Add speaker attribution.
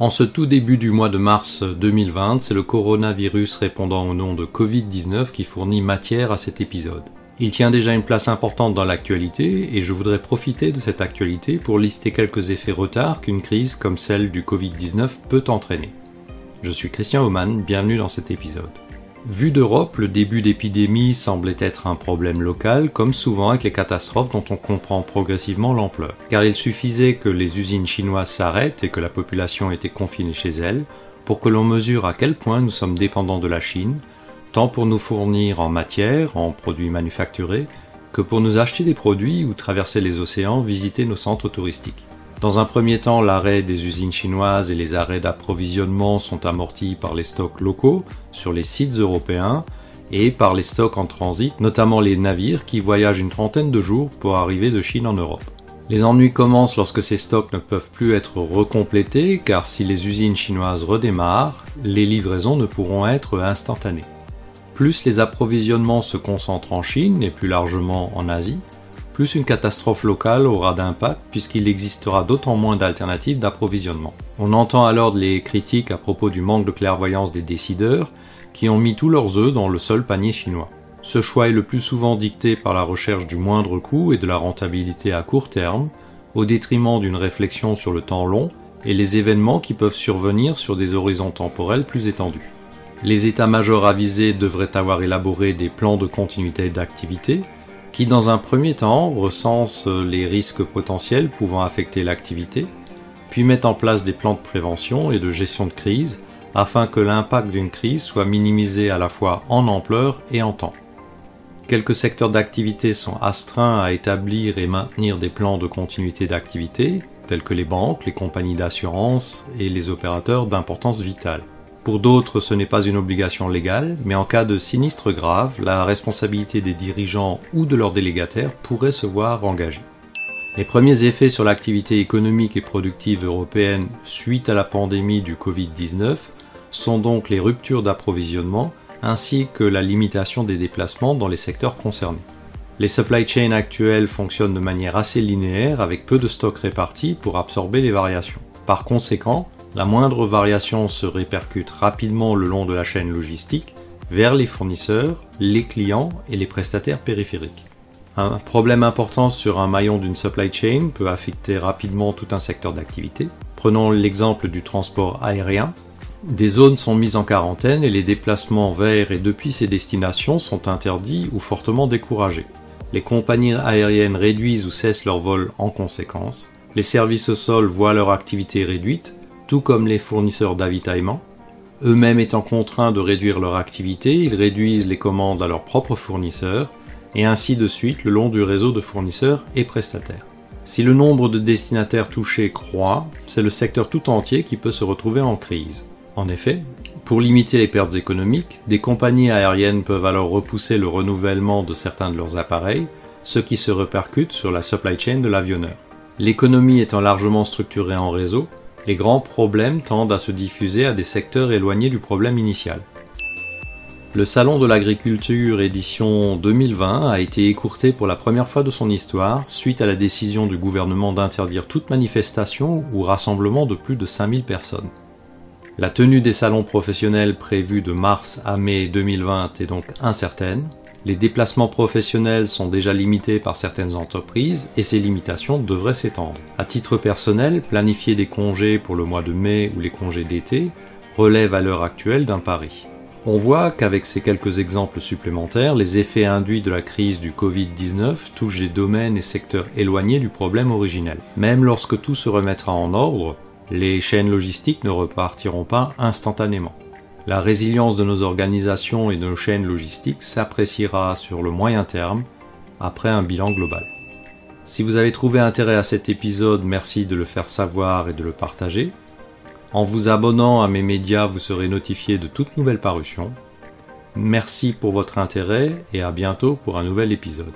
Speaker 1: En ce tout début du mois de mars 2020, c'est le coronavirus répondant au nom de Covid-19 qui fournit matière à cet épisode. Il tient déjà une place importante dans l'actualité et je voudrais profiter de cette actualité pour lister quelques effets retard qu'une crise comme celle du Covid-19 peut entraîner. Je suis Christian Oman, bienvenue dans cet épisode. Vu d'Europe, le début d'épidémie semblait être un problème local, comme souvent avec les catastrophes dont on comprend progressivement l'ampleur. Car il suffisait que les usines chinoises s'arrêtent et que la population était confinée chez elles pour que l'on mesure à quel point nous sommes dépendants de la Chine, tant pour nous fournir en matière, en produits manufacturés, que pour nous acheter des produits ou traverser les océans, visiter nos centres touristiques. Dans un premier temps, l'arrêt des usines chinoises et les arrêts d'approvisionnement sont amortis par les stocks locaux sur les sites européens et par les stocks en transit, notamment les navires qui voyagent une trentaine de jours pour arriver de Chine en Europe. Les ennuis commencent lorsque ces stocks ne peuvent plus être recomplétés car si les usines chinoises redémarrent, les livraisons ne pourront être instantanées. Plus les approvisionnements se concentrent en Chine et plus largement en Asie, plus une catastrophe locale aura d'impact puisqu'il existera d'autant moins d'alternatives d'approvisionnement. On entend alors les critiques à propos du manque de clairvoyance des décideurs qui ont mis tous leurs œufs dans le seul panier chinois. Ce choix est le plus souvent dicté par la recherche du moindre coût et de la rentabilité à court terme, au détriment d'une réflexion sur le temps long et les événements qui peuvent survenir sur des horizons temporels plus étendus. Les états-majors avisés devraient avoir élaboré des plans de continuité d'activité qui dans un premier temps recense les risques potentiels pouvant affecter l'activité, puis met en place des plans de prévention et de gestion de crise afin que l'impact d'une crise soit minimisé à la fois en ampleur et en temps. Quelques secteurs d'activité sont astreints à établir et maintenir des plans de continuité d'activité, tels que les banques, les compagnies d'assurance et les opérateurs d'importance vitale. Pour d'autres, ce n'est pas une obligation légale, mais en cas de sinistre grave, la responsabilité des dirigeants ou de leurs délégataires pourrait se voir engagée. Les premiers effets sur l'activité économique et productive européenne suite à la pandémie du Covid-19 sont donc les ruptures d'approvisionnement ainsi que la limitation des déplacements dans les secteurs concernés. Les supply chains actuels fonctionnent de manière assez linéaire avec peu de stocks répartis pour absorber les variations. Par conséquent, la moindre variation se répercute rapidement le long de la chaîne logistique vers les fournisseurs, les clients et les prestataires périphériques. Un problème important sur un maillon d'une supply chain peut affecter rapidement tout un secteur d'activité. Prenons l'exemple du transport aérien. Des zones sont mises en quarantaine et les déplacements vers et depuis ces destinations sont interdits ou fortement découragés. Les compagnies aériennes réduisent ou cessent leurs vols en conséquence. Les services au sol voient leur activité réduite tout comme les fournisseurs d'avitaillement. Eux-mêmes étant contraints de réduire leur activité, ils réduisent les commandes à leurs propres fournisseurs, et ainsi de suite le long du réseau de fournisseurs et prestataires. Si le nombre de destinataires touchés croît, c'est le secteur tout entier qui peut se retrouver en crise. En effet, pour limiter les pertes économiques, des compagnies aériennes peuvent alors repousser le renouvellement de certains de leurs appareils, ce qui se répercute sur la supply chain de l'avionneur. L'économie étant largement structurée en réseau, les grands problèmes tendent à se diffuser à des secteurs éloignés du problème initial. Le Salon de l'agriculture édition 2020 a été écourté pour la première fois de son histoire suite à la décision du gouvernement d'interdire toute manifestation ou rassemblement de plus de 5000 personnes. La tenue des salons professionnels prévus de mars à mai 2020 est donc incertaine, les déplacements professionnels sont déjà limités par certaines entreprises et ces limitations devraient s'étendre. À titre personnel, planifier des congés pour le mois de mai ou les congés d'été relève à l'heure actuelle d'un pari. On voit qu'avec ces quelques exemples supplémentaires, les effets induits de la crise du Covid-19 touchent des domaines et secteurs éloignés du problème originel. Même lorsque tout se remettra en ordre, les chaînes logistiques ne repartiront pas instantanément. La résilience de nos organisations et de nos chaînes logistiques s'appréciera sur le moyen terme après un bilan global. Si vous avez trouvé intérêt à cet épisode, merci de le faire savoir et de le partager. En vous abonnant à mes médias, vous serez notifié de toute nouvelle parution. Merci pour votre intérêt et à bientôt pour un nouvel épisode.